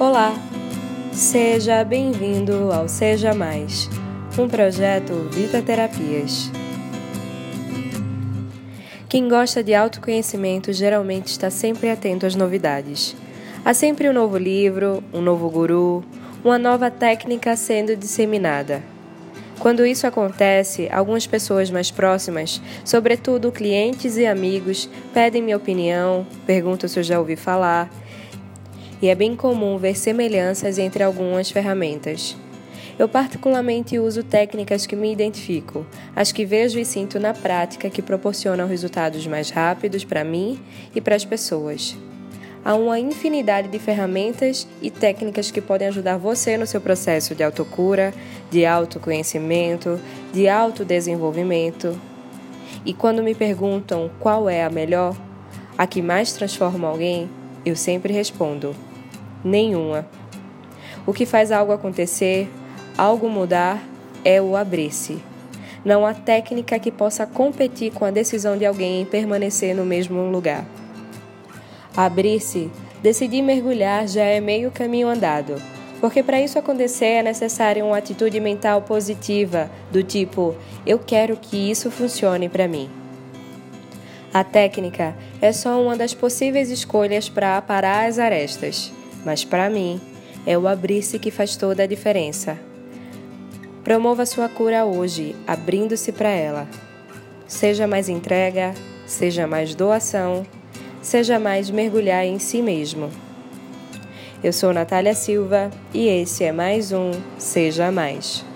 Olá, seja bem-vindo ao Seja Mais, um projeto Vita Terapias. Quem gosta de autoconhecimento geralmente está sempre atento às novidades. Há sempre um novo livro, um novo guru, uma nova técnica sendo disseminada. Quando isso acontece, algumas pessoas mais próximas, sobretudo clientes e amigos, pedem minha opinião, perguntam se eu já ouvi falar e é bem comum ver semelhanças entre algumas ferramentas. Eu particularmente uso técnicas que me identifico, as que vejo e sinto na prática que proporcionam resultados mais rápidos para mim e para as pessoas. Há uma infinidade de ferramentas e técnicas que podem ajudar você no seu processo de autocura, de autoconhecimento, de autodesenvolvimento. E quando me perguntam qual é a melhor, a que mais transforma alguém, eu sempre respondo: nenhuma. O que faz algo acontecer, algo mudar, é o abrir-se. Não há técnica que possa competir com a decisão de alguém em permanecer no mesmo lugar. Abrir-se, decidir mergulhar já é meio caminho andado, porque para isso acontecer é necessária uma atitude mental positiva, do tipo: eu quero que isso funcione para mim. A técnica é só uma das possíveis escolhas para aparar as arestas mas para mim é o abrir-se que faz toda a diferença. Promova sua cura hoje, abrindo-se para ela. Seja mais entrega, seja mais doação, seja mais mergulhar em si mesmo. Eu sou Natália Silva e esse é mais um Seja Mais.